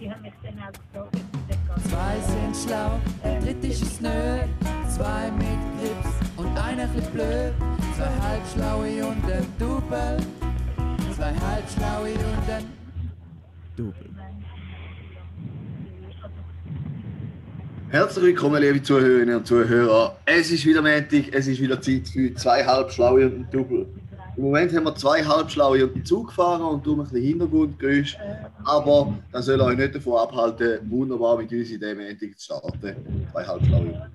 die haben mich dann auch gefragt, Zwei sind schlau, der dritte ist es nö. Zwei mit Grips und einer bisschen blöd. Zwei halbschlaue und ein Double. Zwei halbschlaue und ein Double. Herzlich willkommen, liebe Zuhörerinnen und Zuhörer. Es ist wieder Montag, es ist wieder Zeit für zwei Halbschlaue und ein Double. Im Moment haben wir zwei Halbschlaue und den Zug gefahren und darum ein bisschen Hintergrundgeräusch. Aber das soll euch nicht davon abhalten, wunderbar mit uns in diesem Montag zu starten. Zwei Halbschlaue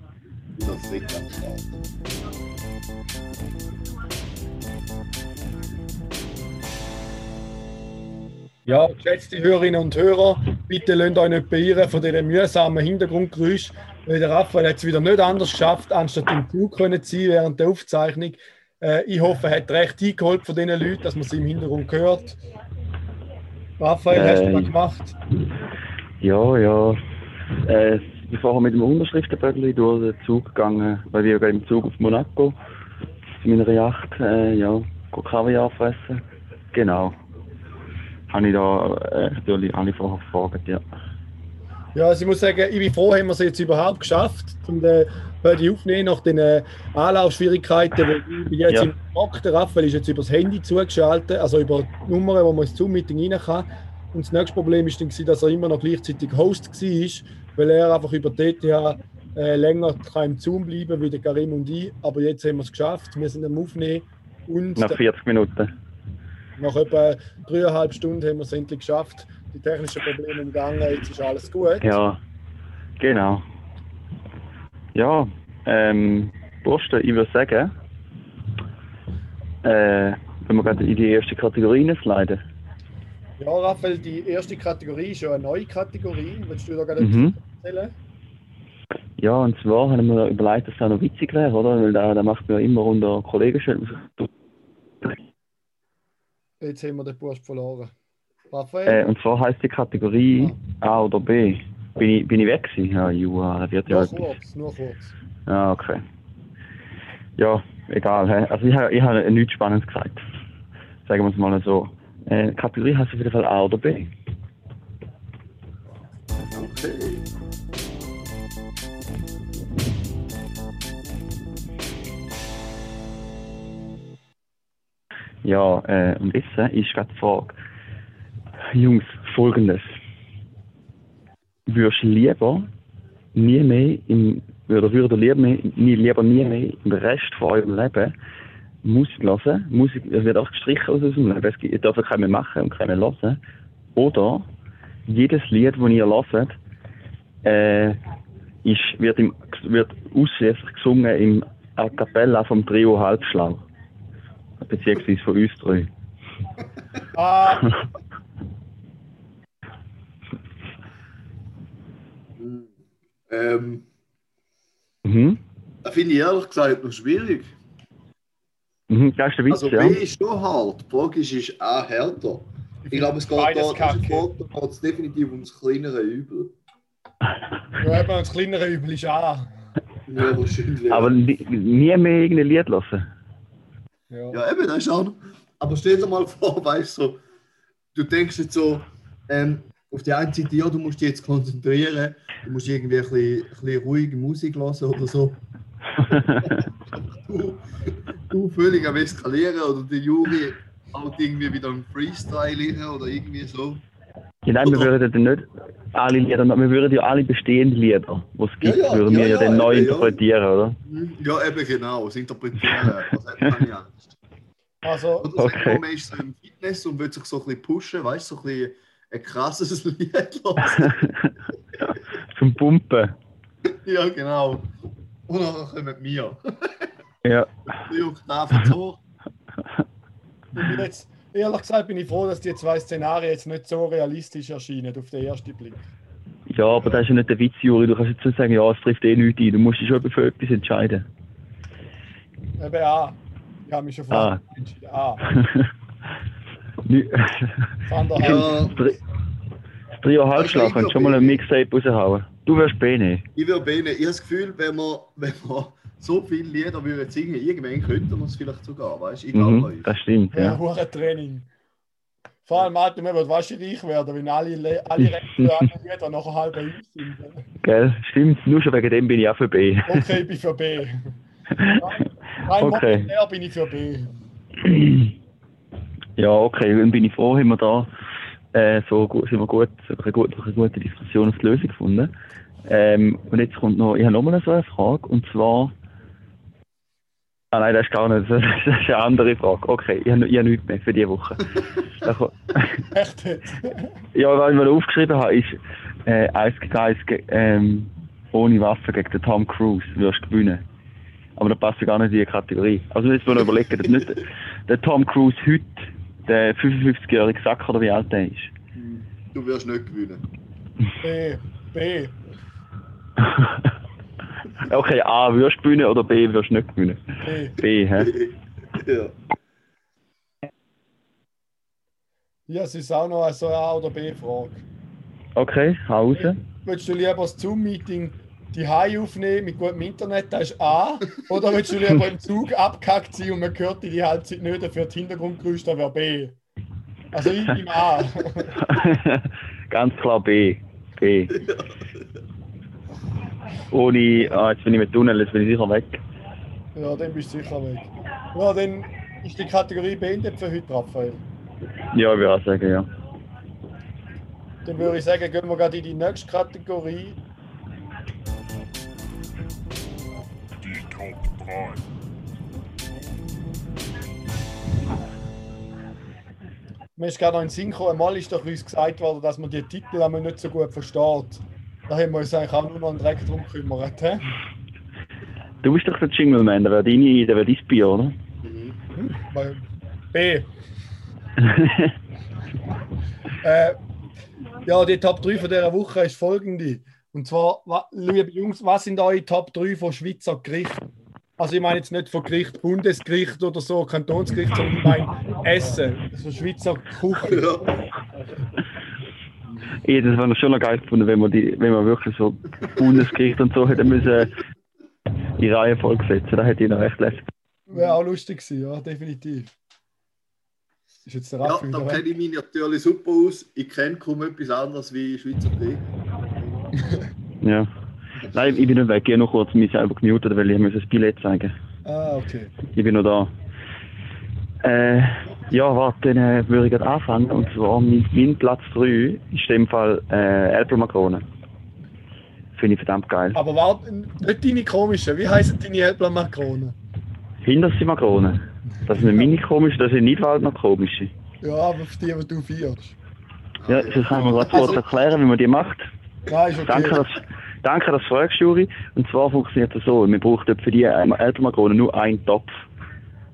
und das dritte am Start. Ja, geschätzte Hörerinnen und Hörer, bitte lasst euch nicht beirren von diesen mühsamen Hintergrundgeräusch, weil der Raphael hat es wieder nicht anders geschafft, anstatt im Zug zu sein während der Aufzeichnung. Äh, ich hoffe, er hat recht eingeholt von diesen Leuten, dass man sie im Hintergrund hört. Raphael, hast du Äh, das gemacht? Ja, ja. Äh, ich bin vorher mit dem Unterschriftenböckchen durch den Zug gegangen, weil wir gehen im Zug auf Monaco zu meiner Yacht, äh, ja, Kaviar fressen. Genau. Habe ich da äh, natürlich alle vorher gefragt, ja. Ja, also ich muss sagen, ich bin froh, haben wir es jetzt überhaupt geschafft, um den Bödi aufzunehmen nach den äh, Anlaufschwierigkeiten, ich bin jetzt Ja. im Block, der Raphael ist jetzt über das Handy zugeschaltet, also über die Nummern, wo man ins Zoom-Meeting rein kann. Und das nächste Problem ist dann, dass er immer noch gleichzeitig Host war, weil er einfach über die ETH äh, länger kann im Zoom bleiben wie der Karim und ich. Aber jetzt haben wir es geschafft, wir sind am Aufnehmen und Nach 40 Minuten. nach etwa dreieinhalb Stunden haben wir es endlich geschafft. Die technischen Probleme umgangen, jetzt ist alles gut. Ja, genau. Ja, ähm, Bursten, ich würde sagen, äh, wenn wir gerade in die erste Kategorie sliden. Ja, Raphael, die erste Kategorie ist ja eine neue Kategorie. Willst du da gerade Mhm. erzählen? Ja, und zwar haben wir überlegt, dass das auch noch witzig wäre, oder? Weil da, da macht man ja immer unter Kollegen schön. Jetzt haben wir den Bursch verloren. Äh, und zwar heißt die Kategorie A oder B. Bin ich, bin ich weg gewesen? Ja, Jua, da wird ja nur kurz, nur kurz. Ja, okay. Ja, egal. hä? Also ich, habe- ich habe nichts Spannendes gesagt. Sagen wir es mal so. Äh, Kategorie heißt auf jeden Fall A oder B. Okay. Ja, äh, und jetzt ist gerade die Frage. Jungs, folgendes. Würdest du lieber nie mehr im, oder würdet lieber, nie, lieber nie mehr im Rest von eurem Leben Musik hören? Musik es wird auch gestrichen aus unserem Leben. Es gibt, ihr dürft keinen mehr machen und keinen mehr hören. Oder jedes Lied, das ihr hört, äh, ist, wird, im, wird ausschließlich gesungen im A Cappella vom Trio Halbschlau. Beziehungsweise von uns drei. Ah, Ähm, mhm. das finde ich ehrlich gesagt noch schwierig. Mhm. Das ist der Witz, Also ja. B ist schon hart. Frage ist, ist A härter. Ich glaube, es geht da, Beides da es definitiv ums kleinere Übel. ja, eben, das kleinere Übel ist A. Ja, wahrscheinlich. Aber nie, mehr irgendein Lied hören. Ja. Ja, eben, das ist auch noch. Aber stell dir mal vor, weißt du, so, du denkst jetzt so, ähm, auf die eine Seite, ja, du musst dich jetzt konzentrieren, du musst irgendwie ein bisschen, ein bisschen ruhige Musik hören oder so. Du, du völlig am Eskalieren oder der Juri halt irgendwie wieder im Freestyle oder irgendwie so. Ja, nein, wir würden dann nicht alle Lieder, wir würden ja alle bestehenden Lieder, die es gibt, Ja, ja, würden wir ja, ja, ja, dann neu eben, ja. interpretieren, oder? Ja, eben genau, das Interpretieren, das hat man nicht Angst. Also, okay. man ist so im Fitness und will sich so ein bisschen pushen, weißt du, so ein bisschen ein krasses Lied hören. Zum Pumpen. Ja, genau. Und dann kommen wir. Ja. Die Oktaven zu ich bin jetzt, ehrlich gesagt bin ich froh, dass die zwei Szenarien jetzt nicht so realistisch erscheinen auf den ersten Blick. ja, aber das ist ja nicht der Witz, Juri. Du kannst jetzt nicht sagen, ja, es trifft eh nichts ein. Du musst dich schon für etwas entscheiden. Eben A. Ich habe mich schon vorher entschieden. A. Nü- Das andere Ich halt. Ja. finde, das Tri- das Trio Halbschlag kannst schon mal ein Mixtape raushauen. Du wirst B nehmen. Ich würde bene, ich habe das Gefühl, wenn wir, wenn wir so viele Lieder würden singen, irgendwann könnten wir es vielleicht sogar, weißt du? Ich glaube Mhm, euch. das stimmt, Ja, ja. Training. Vor allem, Alter, man wird wahrscheinlich reich werden, wenn alle, Le- alle Restaurants nachher halb bei uns sind. Gell? Stimmt, nur schon wegen dem bin ich auch für B. Okay, ich bin für B. Rein Okay. bin ich für B. Ja, okay, dann bin ich froh, haben wir da äh, so sind wir gut, eine gute, eine gute Diskussion die Lösung gefunden. Ähm, und jetzt kommt noch, ich habe nochmal so eine Frage, und zwar, ah nein, das ist gar nicht, das ist eine andere Frage. Okay, ich habe, ich habe nichts mehr für diese Woche. Echt ja, was ich mir aufgeschrieben habe, ist, äh, eins gegen eins ge- ähm, ohne Waffe gegen den Tom Cruise wirst du gewinnen. Aber das passt ja gar nicht in die Kategorie. Also jetzt mal überlegen, dass nicht der Tom Cruise heute, der 55-jährige Sack oder wie alt der ist. Du wirst nicht gewinnen. B. B. okay, A, wirst du gewinnen oder B, wirst du nicht gewinnen? B. B, hä? ja. Ja, es ist auch noch eine so eine A- oder B-Frage. Okay, hau raus. Willst du lieber das Zoom-Meeting die Hai aufnehmen mit gutem Internet, das ist A? Oder willst du lieber im Zug abgehackt sein und man hört dich die Halbzeit nicht für das Hintergrundgeräusch, das wäre B? Also ich bin A. Ganz klar B. B. Ohne, ah, jetzt bin ich mit Tunnel, jetzt bin ich sicher weg. Ja, dann bist du sicher weg. Ja, dann ist die Kategorie beendet für heute, Raphael. Ja, ich würde auch sagen, ja. Dann würde ich sagen, gehen wir gerade in die nächste Kategorie. Top 3. Mir ist gerade noch in den Sinn gekommen, einmal ist doch uns gesagt worden, dass man die Titel nicht so gut versteht. Da haben wir uns eigentlich auch nur noch einen Dreck drum gekümmert. He? Du bist doch der Jingle Man, der wäre deine, der wäre dein Bier, oder? Weil- B. Äh, ja, die Top 3 von dieser Woche ist folgende. Und zwar, wa- liebe Jungs, was sind eure Top 3 von Schweizer Gerichten? Also ich meine jetzt nicht von Gericht, Bundesgericht oder so, Kantonsgericht, sondern ich meine Essen, also Schweizer Küche. ja. Ja, das wäre schon noch geil gefunden, wenn man, die, wenn man wirklich so Bundesgericht und so hätte müssen in Reihenfolge setzen. Da hätte ich noch recht lässig. Wäre auch lustig gewesen, ja, definitiv. Ist jetzt der ja, Raffi da wieder kenne ich mich natürlich super aus. Ich kenne kaum etwas anderes wie Schweizer Tee. Ja. Nein, ich bin nicht weg. Ich habe noch kurz mich selber gemutet, weil ich muss das Billett zeigen Ah, okay. Ich bin noch da. Äh, ja, warte, dann äh, würde ich gerade anfangen. Und zwar mein, mein Platz 3 ist in dem Fall äh, Äpfelmakrone. Finde ich verdammt geil. Aber warte, nicht deine komischen, wie heißen deine Äppelmakronen? Hinterste Makrone. Das sind meine komischen, das sind nicht Waldner komische. Ja, aber auf die, die du feierst. Ja, das kann man gerade kurz erklären, wie man die macht. Ist okay. Danke, dass, danke, dass du fragst, Juri. Und zwar funktioniert das so, man braucht für die Ältermakrone nur einen Topf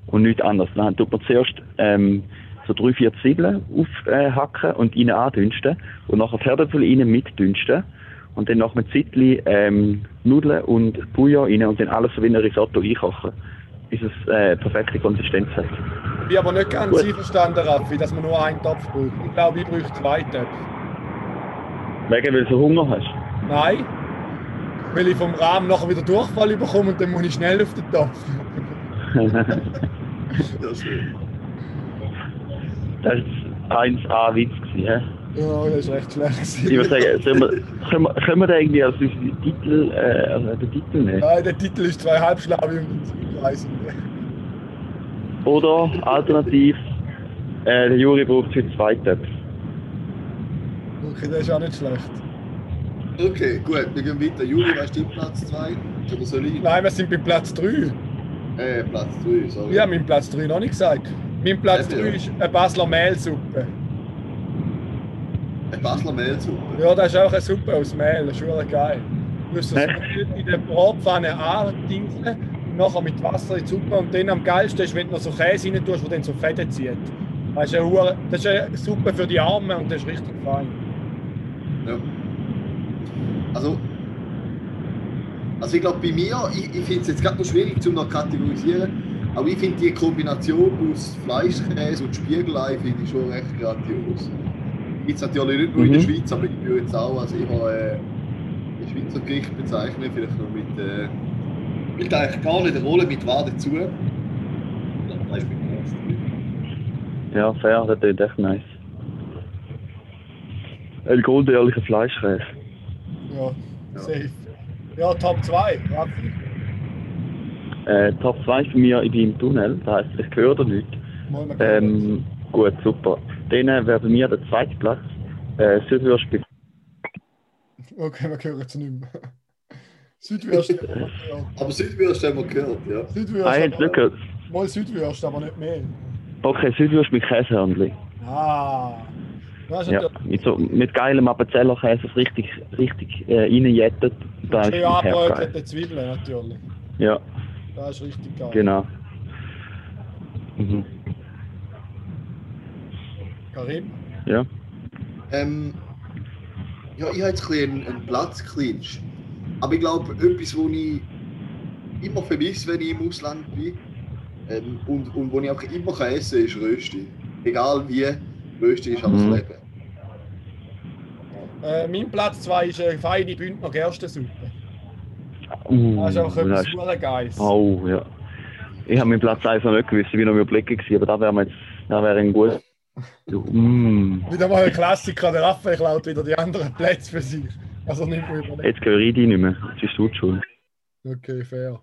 und nichts anderes. Dann tut man zuerst ähm, so drei, vier Zwiebeln aufhacken und rein andünsten und nachher Herdöpfel rein mitdünsten und dann noch mit Zittli ähm, Nudeln und Bouillon rein und dann alles so wie ein Risotto einkochen, bis es äh, perfekte Konsistenz hat. Ich bin aber nicht ganz Gut. einverstanden, Raffi, dass man nur einen Topf braucht. Ich glaube, ich brauche zwei Töpfe. Wegen, weil du Hunger hast. Nein, weil ich vom Rahmen nachher wieder Durchfall bekomme und dann muss ich schnell auf den Topf. Das war 1A Witz gewesen, hä? Ja, das ist recht schlecht. Ich würde sagen, sollen wir, können, wir, können wir da irgendwie als unseren Titel, äh, also den Titel nehmen? Nein, der Titel ist zwei Halbschlaue und Zielreisende. Oder alternativ, äh, der Juri braucht heute zwei Töpfe. Okay, das ist auch nicht schlecht. Okay, gut, wir gehen weiter. Juli, weißt du Platz 2? Oder soll ich? Nein, wir sind bei Platz 3. Äh, Platz 3, sorry. Ich habe meinen Platz 3 noch nicht gesagt. Mein Platz Ja, 3 ja. ist eine Basler Mehlsuppe. Eine Basler Mehlsuppe. Ja, das ist auch eine Suppe aus Mehl, das ist schon geil. Du musst das? Mehl in der Bratpfanne andingseln, und nachher mit Wasser in die Suppe und dann am geilsten ist, wenn du noch so Käse rein tust, der dann so Fäden zieht. Das ist, eine, das ist eine Suppe für die Armen und das ist richtig fein. Ja. Also, also ich glaube bei mir, ich, ich finde es jetzt gerade noch schwierig zu noch kategorisieren, aber ich finde die Kombination aus Fleischkäse und Spiegelei finde ich schon recht grandios. Gibt es natürlich nicht nur in der Mhm. Schweiz, aber ich würde jetzt auch als immer äh, ein Schweizer Gericht bezeichnen, vielleicht noch mit, äh, spielt eigentlich gar nicht eine Rolle mit was dazu. Ja, Das ist mit fair, das klingt echt nice. Ein goldehrlicher Fleischkäse. Ja, safe. Ja, Top 2, Raffi. Äh, Top 2 ist bei mir, ich bin im Tunnel, das heisst, ich höre da nicht. Mal mal hören. Ähm, gut, super. Dann äh, wäre bei mir der zweite Platz äh, Südwürst Okay, wir hören es nicht mehr. Südwürst haben wir gehört. Aber Südwürst haben wir gehört, ja. Südwürst, Ah, ich nicht gehört. Mal Südwürst, aber nicht mehr. Okay, Südwürst mit Käsehörnchen. Ah. Das ist Ja, natürlich mit, so, mit geilem Appenzellerkäse, das richtig, richtig äh, reinjettet. Da ist angebrötelte Zwiebeln natürlich. Ja, Das ist richtig geil. genau. Mhm. Karim? Ja. Ähm, ja, ich habe jetzt ein bisschen einen, einen Platzclinch. Aber ich glaube, etwas, was ich immer vermisse, wenn ich im Ausland bin ähm, und, und wo ich auch immer kann essen kann, ist Rösti. Egal wie, Rösti ist aber das Mhm. Leben. Äh, mein Platz 2 ist eine feine Bündner Gerstensuppe. Uh, Das ist einfach etwas das ist- Geiles. Oh, ja. Ich habe meinen Platz 1 noch nicht gewusst, ich bin noch überlegen gewesen, aber da wäre mir jetzt, da wäre ein gut. Mm, Wieder mal ein Klassiker, der Raphael klaut wieder die anderen Plätze für sich. Also nicht mehr überlegen. jetzt höre ich dich nicht mehr, jetzt bist du die schuld. Okay, fair.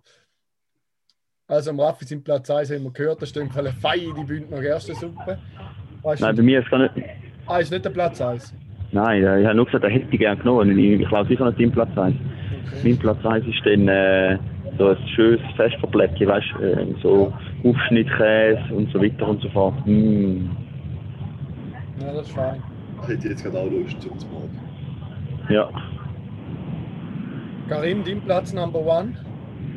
Also am Raffi sind Platz 1 haben wir gehört, da steht eine feine Bündner Gerstensuppe. Weißt Nein, du, bei mir ist es gar nicht. ah, ist nicht der Platz 1. Nein, ich habe nur gesagt, er hätte ich gerne genommen. Ich, ich glaube sicher nicht deinen Platz 1. Okay. Mein Platz 1 ist dann äh, so ein schönes Festverblättchen, weißt du, äh, so Aufschnittkäse und so weiter und so fort. Mm. Ja, das ist fein. Ich hätte jetzt gerade auch Lust zum zu machen. Ja. Karim, dein Platz Number One?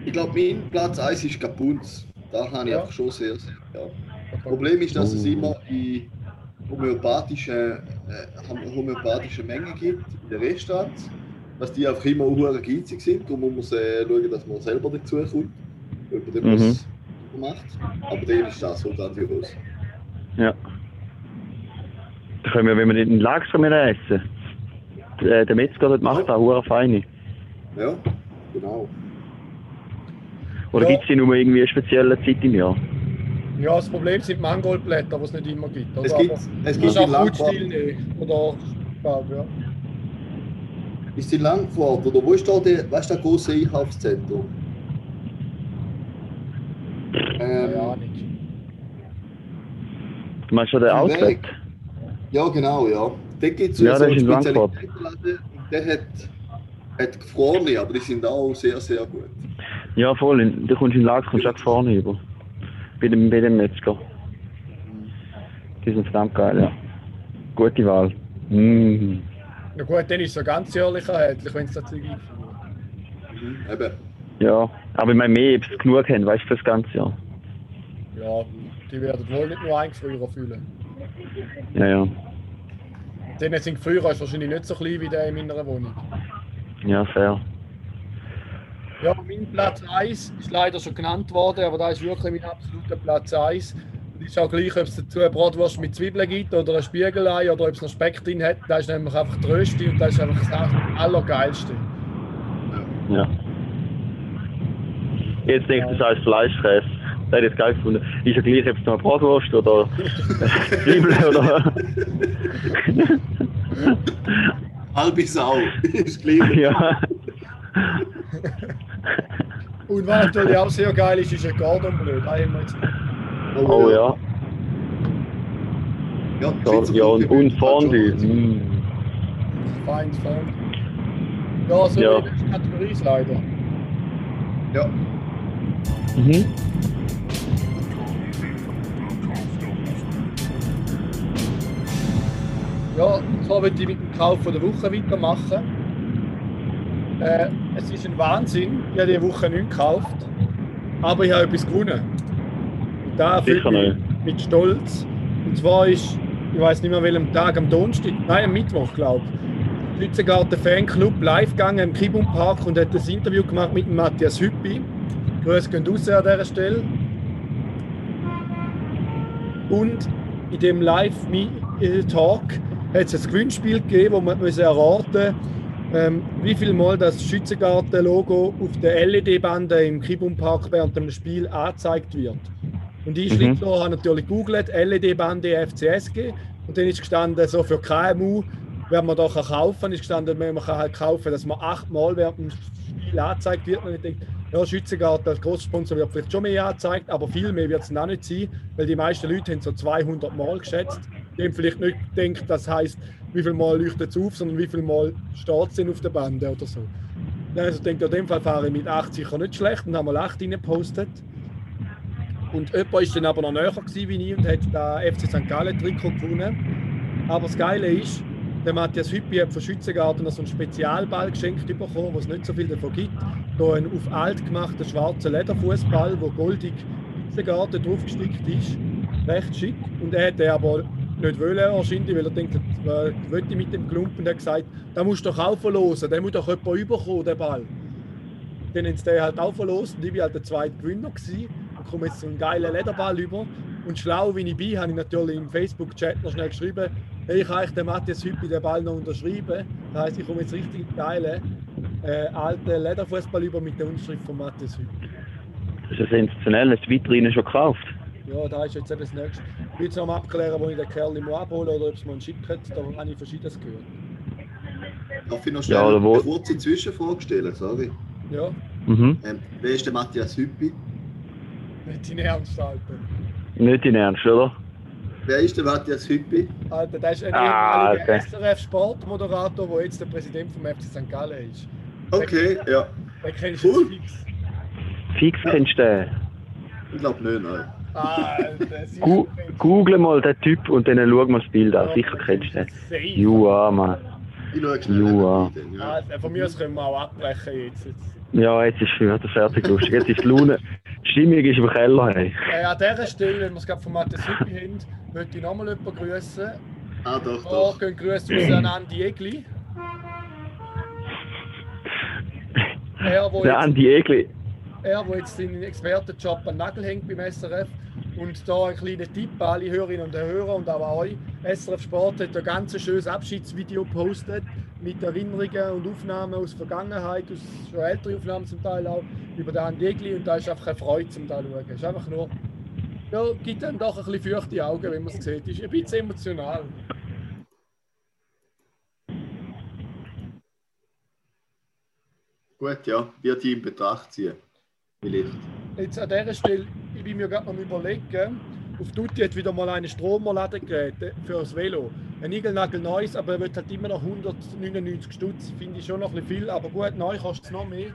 Ich glaube, mein Platz 1 ist Kapunz. Da habe ich Ja. einfach schon sehr, sehr. Ja. Das Problem ist, dass es immer in homöopathischen, äh, homöopathischen Mengen gibt in den Restaurants, dass die einfach immer hure geizig sind. Darum muss man äh, schauen, dass man selber dazu kommt, jemand, der Mhm. das macht. Aber dann ist das so grandios. Ja. Da können wir, wenn wir nicht in Lachs wir essen. Der, der Metzger dort macht auch hure feine. Ja, genau. Oder Ja. gibt es die nur irgendwie eine spezielle Zeit im Jahr? Ja, das Problem sind Mangoldblätter, die es nicht immer gibt. Es oder? gibt, Aber es gibt ist in auch nicht. Oder, glaub, ja. ist in Langfahrt, oder wo ist da der, weißt du, das große Einkaufszentrum? Ähm, Keine Ahnung. Du meinst schon den Outlet? Ja, genau, ja. Da gibt es Ja, so das ist in einen Langfahrt. Spezialitätenladen und der hat, hat gefrorene, aber die sind auch sehr, sehr gut. Ja, voll. Du kommst in Lachs, kommst du auch vorne über. Bei dem, bei dem Metzger. Die sind verdammt geil, ja. Gute Wahl. Mm. Na gut, dann ist es ja ganz ehrlich erhältlich, wenn es das Zeug einführt. Mhm. Eben. Ja, aber ich meine mehr, ob sie genug haben, weißt du, für das ganze Jahr. Ja, die werden wohl nicht nur Eingefrierer fühlen. Ja, ja. Denen sind Gefrierer ist wahrscheinlich nicht so klein wie der in meiner Wohnung. Ja, fair. Ja, mein Platz 1 ist leider schon genannt worden, aber da ist wirklich mein absoluter Platz 1. Und ist auch gleich, ob es dazu eine Bratwurst mit Zwiebeln gibt oder ein Spiegelei oder ob es noch Speck drin hat. Das ist nämlich einfach die Rösti und das ist einfach das Allergeilste. Ja. Jetzt denkst du, das heißt Fleischkäse. Das hätte ich jetzt geil gefunden. Ist ja gleich, ob es noch eine Bratwurst oder Zwiebeln oder. Halbe Sau ist gleich. ja. Und was natürlich auch sehr geil ist, ist ein Cordon Bleu. Da haben wir jetzt Oh ja. Ja, Ja, ja und, und Fondue. Fondue. Mm. feines Fond. Ja, so Ja. der Kategorie ist leider. Ja, Mhm. Ja, so würde ich mit dem Kauf von der Woche weitermachen. Äh, es ist ein Wahnsinn. Ich habe diese Woche nichts gekauft. Aber ich habe etwas gewonnen. Und da erfüllt Sicher mich mit Stolz. Und zwar ist, ich weiß nicht mehr welchem Tag, am Donnerstag, nein, am Mittwoch, glaube ich, Lützengarten Fanclub live gegangen im Kibum Park und hat ein Interview gemacht mit Matthias Hüppi. Grüße gehen raus an dieser Stelle. Und in dem Live-Talk hat es ein Gewinnspiel gegeben, wo man erraten ähm, wie viel Mal das Schützengarten-Logo auf der LED-Bande im Kibum Park während dem Spiel angezeigt wird. Und ich Mhm. mhm. habe natürlich gegoogelt, LED-Bande FCSG und dann ist gestanden, so für KMU wer man da kaufen ist gestanden, man kann halt kaufen, dass man achtmal während dem Spiel angezeigt wird. Und ich denke, ja, Schützengarten als Großsponsor wird vielleicht schon mehr angezeigt, aber viel mehr wird es noch nicht sein, weil die meisten Leute haben so 200 Mal geschätzt. Die haben vielleicht nicht gedacht, das heisst, wie viel Mal leuchtet es auf, sondern wie viel Mal steht es auf der Bande oder so. Also ich denke, in dem Fall fahre ich mit 8 sicher nicht schlecht und haben mal 8 reingepostet. Und jemand war dann aber noch näher gewesen wie ich und hat da FC St. Gallen Trikot gewonnen. Aber das Geile ist, der Matthias Hüppi hat von Schützengarten noch so einen Spezialball geschenkt bekommen, wo es nicht so viel davon gibt. Da ein auf alt gemachter schwarzer Lederfußball, wo goldig Schützengarten draufgestickt ist. Recht schick. Und er hat den aber nicht wollen, wahrscheinlich, weil er denkt, äh, ich mit dem Klumpen. Und er hat gesagt, den musst du doch auch verlosen, den muss doch jemand überkommen, den Ball. Dann haben sie den halt auch verlost und ich war halt der zweite Gewinner. Gewesen. Und komme jetzt so einen geilen Lederball über. Und schlau wie ich bin, habe ich natürlich im Facebook-Chat noch schnell geschrieben, hey, ich kann euch den Matthias Hüppi den Ball noch unterschreiben. Das heisst, ich komme jetzt richtig geilen äh, alten Lederfußball über mit der Unterschrift von Matthias Hüppi. Das ist ja sensationell. Hast du weiterhin schon gekauft? Ja, da ist jetzt eben das nächste. Ich will jetzt noch mal abklären, wo ich den Kerl mal abhole oder ob es mal einen Chip hat. Da habe ich Verschiedenes gehört. Darf ich noch Ja, schnell wo- eine kurze Zwischenfrage stellen? Sorry. Ja, Mhm. Ähm, wer ist der Matthias Hüppi? nicht in Ernst, Alter. Nicht in Ernst, oder? Wer ist der Matthias Hüppi? Alter, der ist ein Ah, ehemaliger okay. SRF-Sportmoderator, der jetzt der Präsident vom FC St. Gallen ist. Okay, ja. Den kennst du Cool. fix. Fix kennst du den. Ich glaube nicht, nein. Du Google mal den Typ und dann schau mal das Bild an. Sicher kennst du den. Jua, Mann. Ich schaue schnell dann, ja. Alter, von mir aus können wir auch abbrechen jetzt. Ja, jetzt ist wieder fertig lustig. Jetzt ist die Laune. Die Stimmung ist im Keller. Hey. Äh, an dieser Stelle, wenn wir es gerade von Matthias Hüppi haben, möchte ich nochmal jemanden grüßen. Ah, doch, doch. gehen Grüße raus an Andi Egli. Er, wo Der jetzt, Andi Egli. Er, wo jetzt seinen Expertenjob an Nagel hängt beim SRF. Und da ein kleiner Tipp an alle Hörerinnen und Hörer und auch euch. SRF Sport hat ein ganz schönes Abschiedsvideo gepostet mit Erinnerungen und Aufnahmen aus der Vergangenheit, aus schon älteren Aufnahmen zum Teil auch, über den Andi Egli. Und da ist einfach eine Freude zum da schauen. Es ist einfach nur, ja, gibt dann doch ein bisschen feuchte Augen, wenn man es sieht. Ist ein bisschen emotional. Gut, ja. Wird ich in Betracht ziehen. Vielleicht. Jetzt an dieser Stelle, ich bin mir gerade noch am überlegen, auf Tutti hat wieder mal eine Stromerladegerät für das Velo. Ein Igelnagel neues, aber er wird halt immer noch 199 Stutz. Finde ich schon noch ein bisschen viel, aber gut, neu kostet es noch mehr.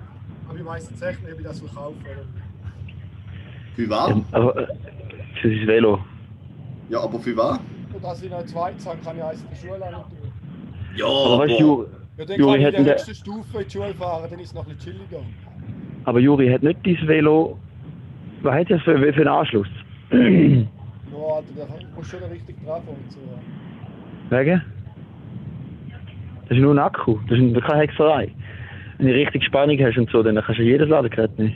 Aber ich weiß jetzt echt nicht, ob ich das verkaufe. Für was? Ja, aber äh, für sein Velo. Ja, aber für was? Und dass ich noch zweites habe, kann ich eins in der Schule auch noch tun. Ja, Aber weißt du, Juri, Ja, dann Juri kann ich in der höchsten Stufe in die Schule fahren, dann ist es noch ein bisschen chilliger. Aber Juri hat nicht dein Velo. Was hat das für, für einen Anschluss? Ja, Alter, da musst du schon richtig drauf und so. Wegen? Das ist nur ein Akku. Das ist keine Hexerei. Wenn du richtig Spannung hast und so, dann kannst du jedes Ladegerät nehmen.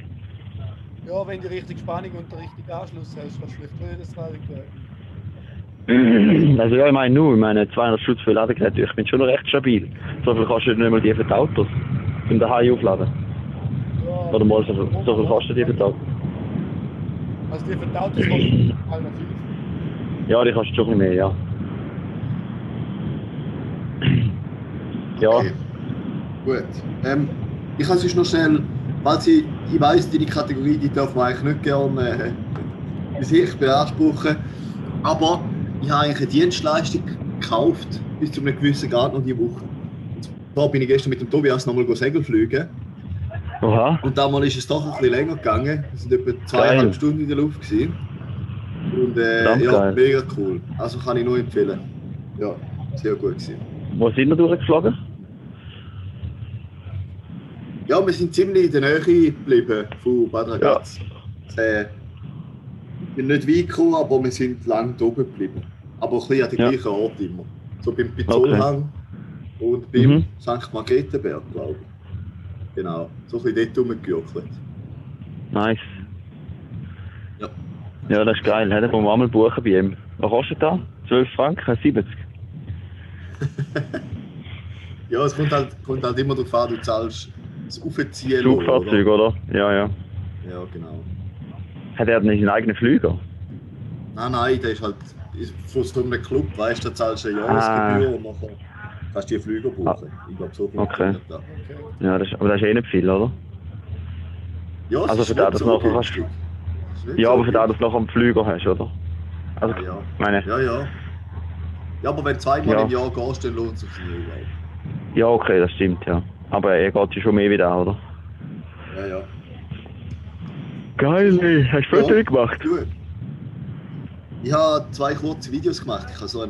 Ja, wenn du die richtige Spannung und den richtigen Anschluss hast, kannst du vielleicht jedes Ladegerät. Also ja, ich meine nur, ich meine 200 Stutz für Ladegeräte, ich bin schon noch recht stabil. So viel kostet nicht mal die für die Autos. Zum daheim aufladen. Ja, Oder mal so viel, so viel kostet die für die Autos. Also die für die Autos viel. Ja, die kostet schon ein mehr, ja. Ja, Okay. Gut. Ähm, ich kann sonst noch schnell, weil sie, ich weiss, deine Kategorie, die darf man eigentlich nicht gerne äh, sich beanspruchen. Aber ich habe eigentlich eine Dienstleistung gekauft, bis zu einem gewissen Grad noch diese Woche. Und zwar bin ich gestern mit dem Tobias nochmal Segel fliegen. Oha. Und damals ist es doch ein bisschen länger gegangen. Wir sind etwa zweieinhalb Geil. Stunden in der Luft. Gewesen. Und äh, ja, geil. mega cool. Also kann ich nur empfehlen. Ja, sehr gut gewesen. Wo sind wir durchgeflogen? Ja, wir sind ziemlich in der Nähe geblieben von Bad Ragaz. Äh, wir sind nicht weit gekommen, aber wir sind lang oben geblieben. Aber ein bisschen an den Ja. gleichen Ort immer. So beim Pizolhang und beim Mhm. St. Margretenberg, glaube ich. Genau, so ein bisschen dort rumgejuckelt. Nice. Ja. Ja, das ist geil. Hätten wir mal buchen bei ihm. Was kostet das? 12 Franken? 70? Ja, es kommt halt, kommt halt immer darauf an, du zahlst das Aufziehen. Flugfahrzeug, oder? Ja, ja. Ja, genau. Hat er nicht seinen eigenen Flüger? Nein, nein, der ist halt ist von so einem Club, weißt du, da zahlst du eine Ah. Jahresgebühr und nachher Kannst du die Flüge buchen. Ich glaube, so funktioniert das. Okay. Ja, das ist, aber das ist eh nicht viel, oder? Ja, Also ist für das so nachher kannst- Ja, so aber für den, dass du noch am Flüger hast, oder? Also, Ah, ja. meine, Ja, ja. Ja, aber wenn du zweimal Ja. im Jahr gehst, dann lohnt es sich nicht, glaube ja, okay, das stimmt, ja. Aber er geht ja schon mehr wieder, oder? Ja, ja. Geil, ey. Hast du Ja. Fotos gemacht? Gut. Ich habe zwei kurze Videos gemacht. Ich kann so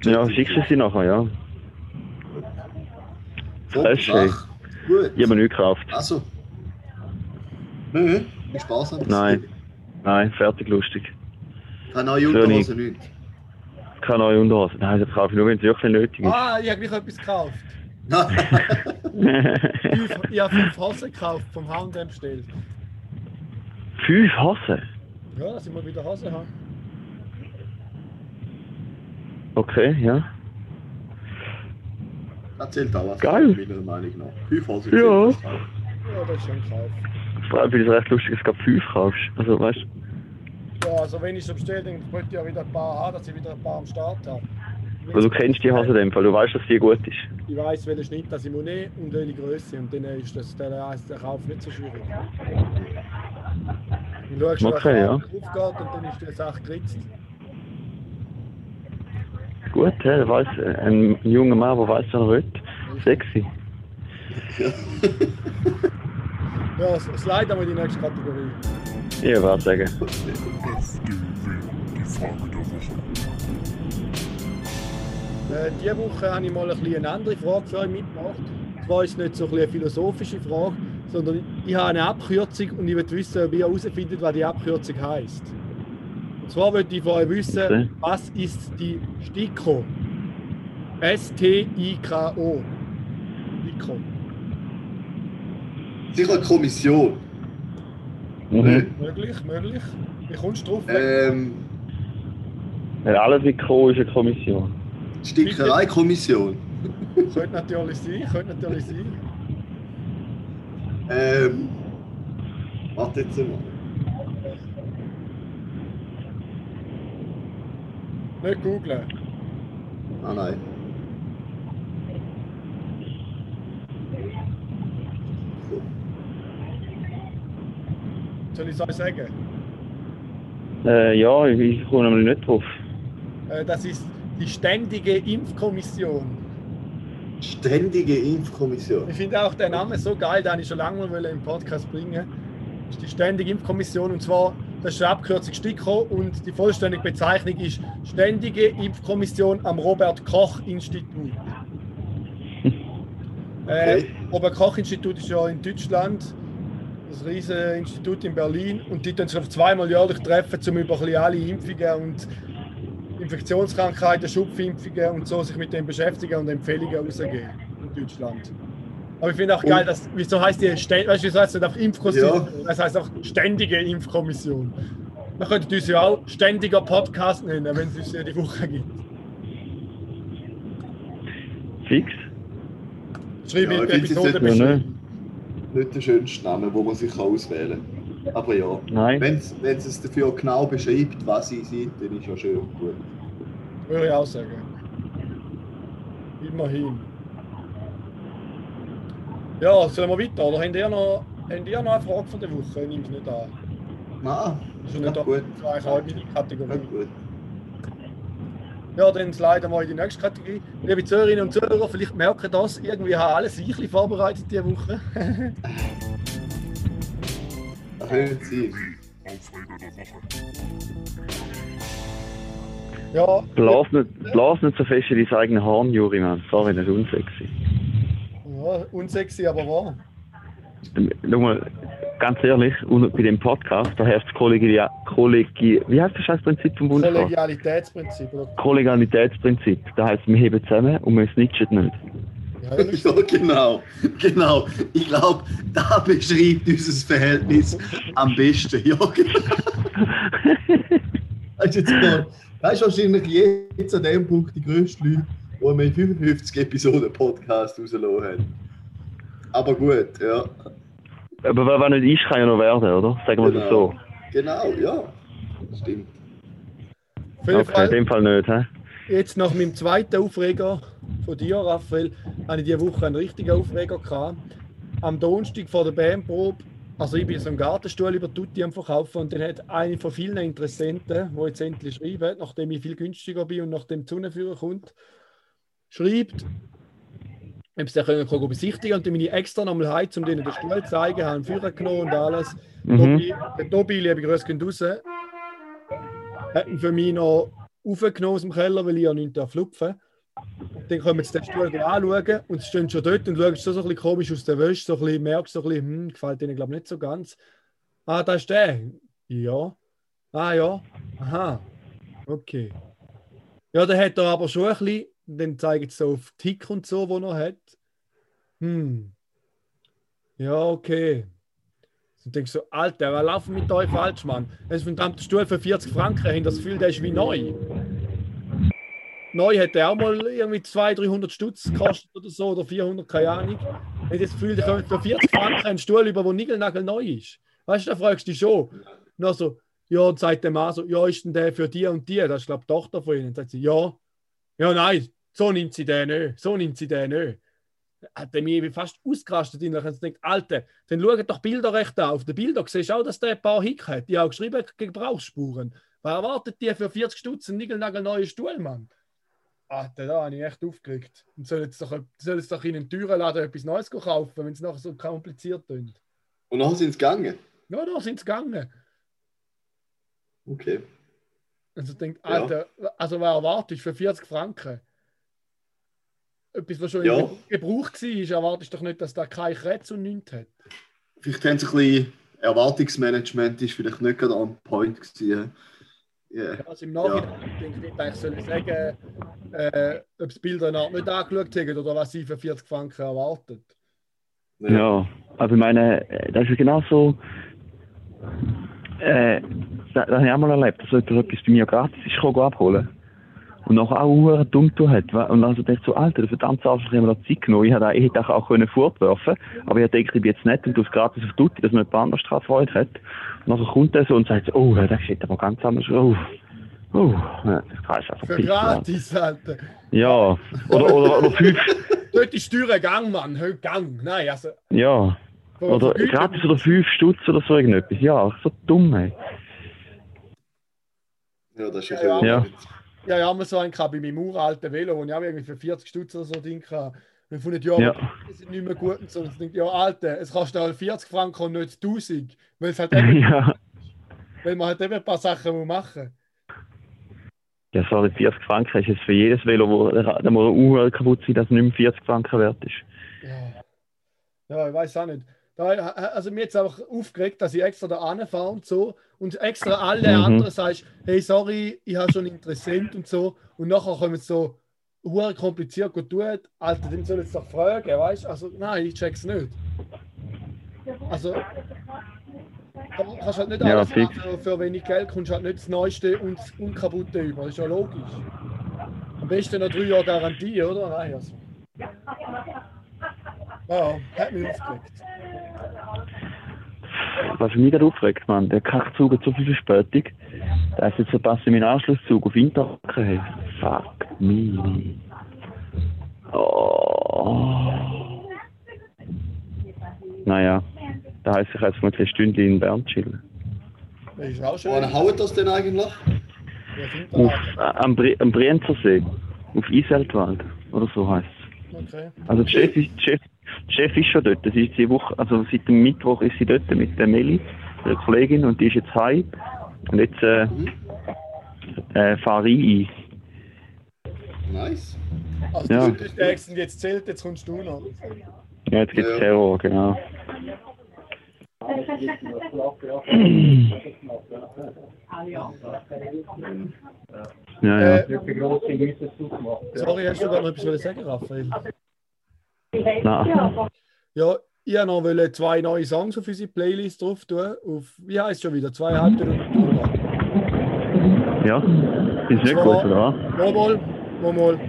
Chat Ja, schickst du sie nachher, ja. Foto, Das ist schön. Sach. Gut. Ich habe mir nichts gekauft. Also. Nö, wie Spaß haben Nein. Nein, fertig lustig. Keine neue Unterhose, nicht. Keine neue Unterhose. Nein, das kaufe ich nur, wenn es wirklich nötig ist. Ah, ich habe gleich etwas gekauft. Fünf, ich habe fünf Hosen gekauft, vom H&M bestellt. Fünf Hosen? Ja, dass ich mal wieder Hosen habe. Okay, ja. Erzählt auch was. Geil. Meiner Meinung nach. Fünf Hosen. Ja. zählt das auch. Ja, das ist schon gekauft. Vor allem finde ich es recht lustig, dass du gerade fünf kaufst. Also, weißt du, Ja, also wenn ich so bestelle, dann wollte ich ja wieder ein paar haben, dass ich wieder ein paar am Start habe. weil du kennst die Hose in dem Fall, du weißt, dass die gut ist. Ich weiss, welchen Schnitt das ich muss nehmen und welche Größe. Und dann ist das, der, der Kauf nicht so schwierig. Du schaust, Okay, ja. aufgeht und dann ist die Sache geritzt. Gut, hä, weiss, ein junger Mann, der weiß, was er will. Sexy. Ja, das Slide mal in die nächste Kategorie. Ich würde sagen. FDW, die Frage der Woche. Äh, diese Woche habe ich mal ein eine andere Frage für euch mitgebracht. Zwar ist es nicht so ein eine philosophische Frage, sondern ich habe eine Abkürzung und ich will wissen, ob ihr herausfindet, was die Abkürzung heisst. Und zwar möchte ich von euch wissen, Okay. was ist die STIKO? S-T-I-K-O. STIKO. Sicher eine Kommission. Mhm. Möglich, möglich. Wie kommst du drauf? Ähm, Weil alles wie Co. ist eine Kommission. Stickerei-Kommission. Könnte natürlich sein, könnte natürlich sein. Ähm, warte jetzt mal. Nicht googlen. Ah nein. Soll ich es euch sagen? Äh, ja, ich, ich komme nämlich nicht drauf. Äh, Das ist die Ständige Impfkommission. Ständige Impfkommission. Ich finde auch den Namen so geil, den ich schon lange mal im Podcast bringen wollte. Das ist die Ständige Impfkommission und zwar, das ist die Abkürzung STIKO und die vollständige Bezeichnung ist Ständige Impfkommission am Robert-Koch-Institut. Äh, Okay. Robert-Koch-Institut ist ja in Deutschland das riesige Institut in Berlin und die treffen sich zweimal jährlich treffen, um über alle Impfungen und Infektionskrankheiten, Schupfimpfungen und so sich mit dem beschäftigen und Empfehlungen rausgeben in Deutschland. Aber ich finde auch Und- geil, dass, wieso heißt die, weißt du, wieso heißt es nicht einfach Impfkommission? Ja. Das heißt auch ständige Impfkommission. Man könnte uns ja auch ständiger Podcast nennen, wenn es uns jede Woche gibt. Fix? Schreibe Ja, in ich Episode Ja, ne? Nicht der schönste Name, den man sich auswählen kann. Aber ja, Nein. wenn es wenn es dafür genau beschreibt, was sie sind, dann ist ja schön und gut. Würde ich auch sagen. Immerhin. Ja, sollen wir weiter? Oder habt ihr noch, habt ihr noch eine Frage von der Woche? Ich nehme es nicht an. Nein, Das ist nicht gut. Das war eigentlich auch meine Kategorie. Ja, gut. Ja, dann leiten wir in die nächste Kategorie. Liebe Zuhörerinnen und Zuhörer, vielleicht merken ihr das, irgendwie haben alle sich vorbereitet diese Woche. Das Woche. ja, Blas nicht, blas nicht so fest in dein eigenes Horn, Juri, Mann. Sorry, das ist unsexy. Ja, unsexy, aber wahr. Schau mal, ganz ehrlich, und bei dem Podcast, da herrscht das Kollegi... Kollegi wie heißt das scheiß Prinzip vom Bundesrat? Kollegialitätsprinzip. Oder? Kollegialitätsprinzip. Das heisst, wir heben zusammen und wir snitchen nicht. Ja, genau. Genau. Ich glaube, da beschreibt unser Verhältnis am besten. Ja, genau. Das ist, jetzt mal, das ist wahrscheinlich jetzt an dem Punkt die grösste Leute, die wir in 55 Episoden Podcast rausgelassen haben. Aber gut, ja. Aber wer wer nicht ist, kann ja noch werden, oder? Sagen wir das so. Genau, ja. Stimmt. Auf jeden Okay, in Fall, dem Fall nicht, hä? jetzt nach meinem zweiten Aufreger von dir, Raphael, habe ich diese Woche einen richtigen Aufreger gehabt. Am Donnerstag vor der Bandprobe, also ich bin so einen Gartenstuhl über Tutti am Verkaufen und dann hat eine von vielen Interessenten, die jetzt endlich schreiben, nachdem ich viel günstiger bin und nachdem die Sonne kommt, schreibt, ob sie den können besichtigen und dann bin ich extra nochmal heim, um denen den Stuhl zu zeigen, habe einen Führer genommen und alles. Mhm. Tobi, der Tobi, liebe Grüße gehen raus, hat ihn für mich noch aufgenommen aus dem Keller, weil ich ja nichts flupfen. Dann können wir jetzt den Stuhl anschauen und sie stehen schon dort und schauen schon so ein bisschen komisch aus der Wäsche, so ein bisschen, merkst so ein bisschen, hm, gefällt ihnen glaube ich nicht so ganz. Ah, da ist der. Ja. Ah ja. Aha. Okay. Ja, der hat er aber schon ein bisschen, dann zeigt es so auf Tick und so, wo er hat. Hm. Ja, okay. Und denkst so, Alter, was laufen mit euch falsch, Mann? Das ist ein verdammter Stuhl für 40 Franken, haben das Gefühl, der ist wie neu. Neu hat der auch mal irgendwie 200, 300 Stutz gekostet oder so, oder 400, keine Ahnung. Ich habe das Gefühl, der kommt für 40 Franken einen Stuhl über, der nigelnagel neu ist. Weißt du, da fragst du dich schon. Und dann so, ja, und sagt der Mann so, ja, ist denn der für die und die? Das ist, glaube ich, die Tochter von ihnen. Und sagt sie, ja. Ja, nein, so nimmt sie den nicht. So nimmt sie den nicht. Hat er mich fast ausgerastet. Und ich denkt, Alter, dann schau doch Bilderrecht an. Auf den Bildern siehst du auch, dass der ein paar Hick hat. Die haben auch geschrieben, Gebrauchsspuren. Was erwartet die für 40 Stutz einen nigelnagelneuen Stuhl, Mann? Alter, da habe ich echt aufgeregt. Und soll jetzt doch, soll jetzt doch in den Türenladen etwas Neues kaufen, wenn es nachher so kompliziert klingt. Und nachher sind sie gegangen. Ja, da sind sie gegangen. Okay. Also ich denke, Ja. Alter, also wer erwartest du für 40 Franken? Etwas, was schon Ja. in Gebrauch war, erwartest du doch nicht, dass da kein Kretz und nichts hat. Vielleicht haben sie ein bisschen Erwartungsmanagement ist vielleicht nicht gerade on point gewesen. Ja. Also im Nachhinein denke ich, ich soll sagen, äh, ob sie Bilder noch nicht angeschaut haben oder was sie für 40 Franken erwartet. Ja, aber ich meine, äh, das ist genau so. Äh, das, das habe ich auch mal erlebt, dass jemand etwas bei mir gratis ist gekommen, abholen. Und nachher auch sehr dumm tun hat. Und also dachte ich so, Alter, der verdammte Arschloch, ich habe mir da Zeit genommen. Ich hätte, auch- ich hätte auch können fortwerfen aber ich denke, ich bin jetzt nett und tue es gratis auf Tutti, dass man jemand anders daran Freude hat. Und nachher kommt er so und sagt so, oh, der sieht aber ganz anders aus. Oh, oh, ja, das kann ich einfach Für pissen, Mann. gratis, Alter. Ja, oder, oder, oder fünf, Dort ist Türe Gang, Mann. Heute Gang. Nein, also. ja. Oder gratis oder 5 Stutz oder so irgendetwas. Ja, so dumm, ey. Ja, das ist Ja. Ja. Ja. Ja, ja, mal so einen gehabt bei meinem uralten Velo, wo ich auch irgendwie für 40 Stutz oder so Ding hatte. Wir fanden, ja, Ja. die sind nicht mehr gut und so. Und ich denke, ja, Alter, es kostet halt 40 Franken und nicht 1000. Weil, es halt eben, ja. weil man halt eben ein paar Sachen muss machen Ja, sorry, 40 Franken ist jetzt für jedes Velo, wo der muss Uhr kaputt sein, dass es nicht mehr 40 Franken wert ist. Ja, ja ich weiß auch nicht. Da, also mir jetzt einfach aufgeregt, dass ich extra da anfahre und so und extra alle Mhm. anderen sagst, hey, sorry, ich habe schon Interessent und so und nachher kommen so hure kompliziert gut tun. Alter, den soll jetzt doch fragen, weißt du? Also nein, ich check's nicht. Also da kannst halt nicht Ja, alles machen, für wenig Geld kommst du halt nicht das Neueste und das Unkaputte über. Das ist ja logisch. Am besten noch drei Jahre Garantie, oder? Nein, also. Ja, hat mich aufgeregt. Was mich gerade aufregt, man, der Kackzug hat so viel Verspätung. Da ist jetzt verpasst ich meinen Anschlusszug auf Interlaken. Hey. Fuck me. Oh. Naja, da heisst ich jetzt mal ein Stündchen in Bern chillen. Das ist auch schön. Wohin haut das denn eigentlich? Auf, äh, am, Bre am Brienzersee. Auf Iseltwald. Oder so heisst es. Okay. Also der Chef ist, der Chef, der Chef ist schon dort. Das ist die Woche, also seit dem Mittwoch ist sie dort mit der Meli, der Kollegin, und die ist jetzt heim. Und jetzt äh, äh, fahre ich ein. Nice. Also Ja. du bist der Ex und jetzt zählt, jetzt kommst du noch. Ja, jetzt gibt's Ja. Terror, genau. Ja, ja. Äh, sorry, hast du gerade noch etwas sagen, Raphael? Na, Ja, ich wollte noch zwei neue Songs auf unsere Playlist drauf tun. Auf, wie heißt es schon wieder? Zweieinhalb Stunden Tour. ja. Ist nicht gut, oder was? Mal, mal, mal, mal.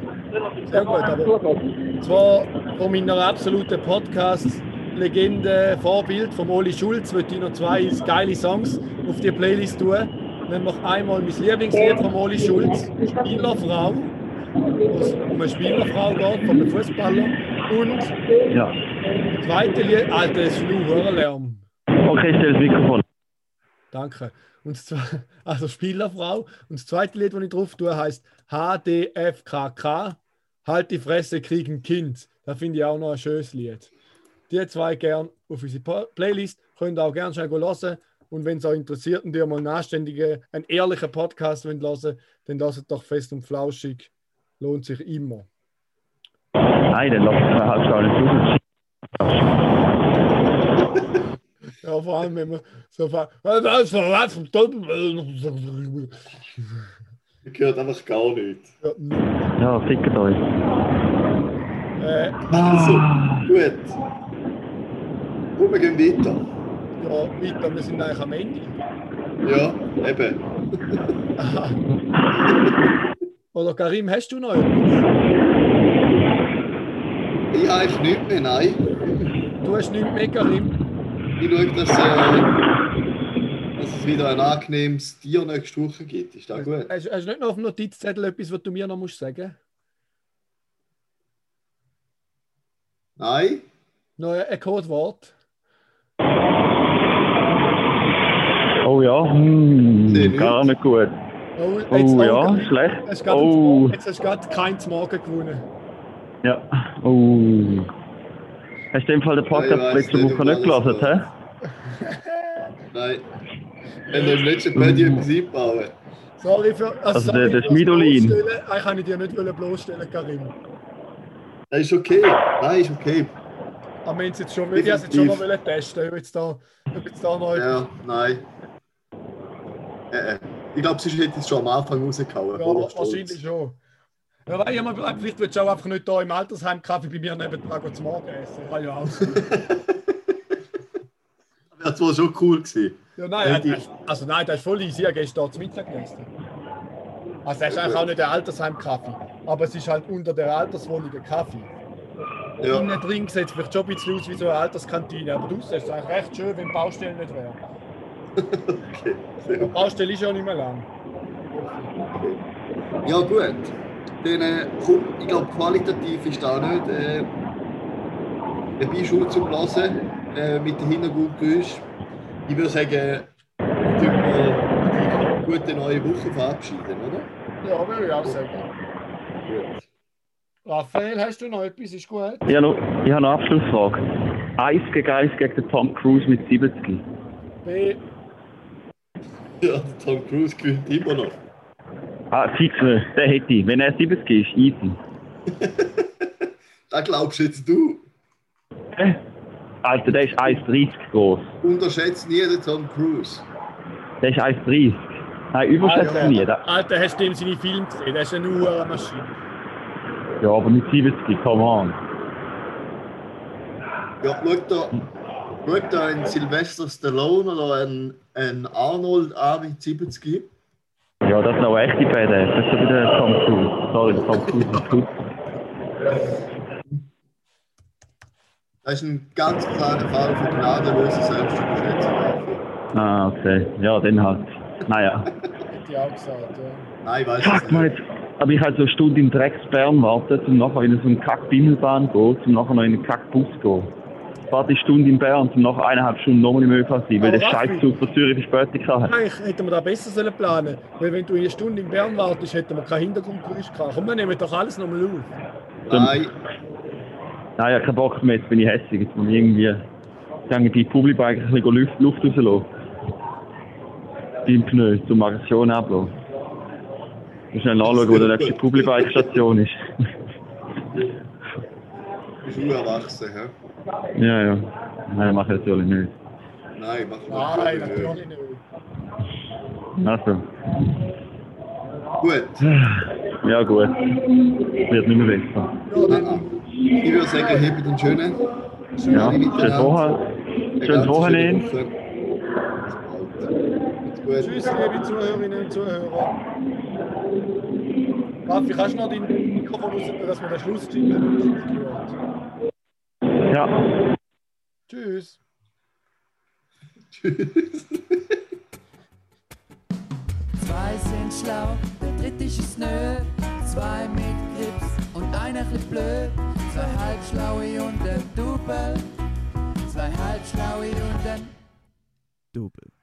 Sehr gut, aber zwar von meiner absoluten Podcast-Legende, Vorbild von Oli Schulz, würde ich noch zwei geile Songs auf die Playlist tun. Nämlich einmal mein Lieblingslied von Oli Schulz, Spielerfrau. wo es um eine Spielerfrau geht, von einem Fußballer. Und Ja. zweite Lied, Alter, das ist Lärm. Okay, stell das Mikrofon. Danke. Und zwe- also Spielerfrau. Und das zweite Lied, das ich drauf tue, heißt HDFKK. Halt die Fresse, kriegen Kind. Da finde ich auch noch ein schönes Lied. Die zwei gern auf unsere Playlist. Könnt ihr auch gerne schnell hören. Und wenn es euch interessiert und ihr mal einen anständigen, einen ehrlichen Podcast wollt hören dann lasst doch fest und flauschig. Lohnt sich immer. Mir halt gar nicht raus. Ja, vor allem, wenn man so Was was vom Teufel? Ich gehört einfach gar nicht. Ja, fickt euch. Äh, Also, gut. Und wir gehen weiter. ja, weiter, wir sind eigentlich am Ende. Ja, eben. Oder Karim, hast du noch etwas? Ich habe nichts mehr, nein. Du hast nichts mehr, Karim. Ich schaue, dass, äh, dass es wieder ein angenehmes Tier nächste Woche gibt. Ist das gut? Hast, hast du nicht noch auf dem Notizzettel etwas, was du mir noch musst sagen Nein? Noch ein Codewort? Oh ja, hm, gar nicht gut. Oh, Oh ja, schlecht. Oh, Jetzt hast du gerade keins Morgen gewonnen. Ja. Oh. Hast du in dem Fall den Podcast ich letzte nicht, Woche nicht gelesen, hä? Nein. Wenn du im letzten Pödi etwas einbauen. Sorry für. Also sorry der- der. Bloßstellen. Eigentlich kann ich dir nicht bloßstellen, Karim. Das ist okay. Nein, ist okay. Aber wir haben es jetzt schon, ich jetzt schon mal testen, ob jetzt da, ob jetzt da noch Ja, nein. Äh, äh. Ich glaube, sonst hätte ich es schon am Anfang rausgehauen. Ja, wahrscheinlich schon. Ja, weil ich gedacht, vielleicht willst du auch einfach nicht da im Altersheim Kaffee bei mir nebenan gehen zum Morgen essen. Kann ja auch sein. Wäre zwar schon cool gewesen. Ja, nein, Hätte das- also nein, das ist voll easy. Ich habe gestern zum Mittag gegessen. Also das ist eigentlich auch nicht der Altersheim-Kaffee. Aber es ist halt unter der Alterswohnung ein Kaffee. Ja, Innen drin sieht es vielleicht schon ein bisschen aus wie so eine Alterskantine. Aber draußen ist es eigentlich recht schön, wenn die Baustelle nicht wäre. okay. Die Baustelle ist ja nicht mehr lang. Ja, gut. Dann, äh, komm, ich glaube, qualitativ ist da nicht äh, ein Beischul zum Hören äh, mit dem Hintergrundgeräusch. Ich würde sagen, wir tun mal eine gute neue Woche verabschieden, oder? Ja, würde ich auch sagen. Gut. Raphael, hast du noch etwas? Ist gut? Ich habe noch, ich habe noch eine Abschlussfrage. Eins gegen eins gegen den Tom Cruise mit 70. B. Ja, der Tom Cruise gewinnt immer noch. Ah, fix nicht. Den hätte ich. Wenn er 70 ist, easy. Das glaubst jetzt du. Hä? Alter, der ist 1,30 groß. Unterschätzt nie den Tom Cruise. Der ist 1,30. Nein, überschätze nie. Der- Alter, hast du dem seine Filme gesehen? Das ist eine nur Maschine. Ja, aber mit 70, come on. Ja, schau da, schau da einen Sylvester Stallone oder einen, einen Arnold an mit 70. Ja, das sind auch echte Badass. Das ist so wie der Tom Cruise. Sorry, der Tom Cruise ist gut. Das ist ein ganz klarer Fall von gnadenloser Selbstüberschätzung. Ah, okay. Ja, den halt. Naja. Hätte ich auch gesagt, ja. Nein, ich weiß Fuck, man, nicht. jetzt. Aber ich halt so eine Stunde in Drecksbern warten, um nachher in so eine Kack-Bimmelbahn zu gehen, um nachher noch in einen Kack-Bus zu gehen. Warte eine Stunde in Bern, um nachher eineinhalb Stunden nochmal im ÖV zu sein, weil der Scheißzug von Zürich Verspätung hatte. Eigentlich hätten wir da besser sollen planen Weil wenn du eine Stunde in Bern wartest, hätten wir keinen Hintergrundgeräusch gehabt. Komm, wir nehmen doch alles nochmal auf. Nein, Nein, ich habe keinen Bock mehr, jetzt bin ich hässlich. Jetzt muss ich irgendwie, ich die eigentlich ein bisschen Luft, Luft rauslassen. Beim Pneu, zum Aggression ablassen. Ich schnell nachschauen, wo der nächste Publikum-Station ist. du bist nur erwachsen, hä? Ja, ja. Nein, mache ich natürlich nicht. Nein, mach Nein, natürlich nicht. Also, Gut, ja gut. Wird nicht mehr besser. Ja, dann, ah. ich würde sagen, hebt den schönen. Ja, Alle schönes miteinander. Woche. Eine Schönes Wochenende. Tschüss, liebe Zuhörerinnen und Zuhörer. Raffi, kannst du noch dein Mikrofon raus, dass wir den Schluss ziehen? Ja. Tschüss. Tschüss. Zwei sind schlau, der dritte ist nö. Zwei mit Grips und einer chli blöd. Zwei halbschlaue und ein Double. Zwei halbschlaue und ein Double.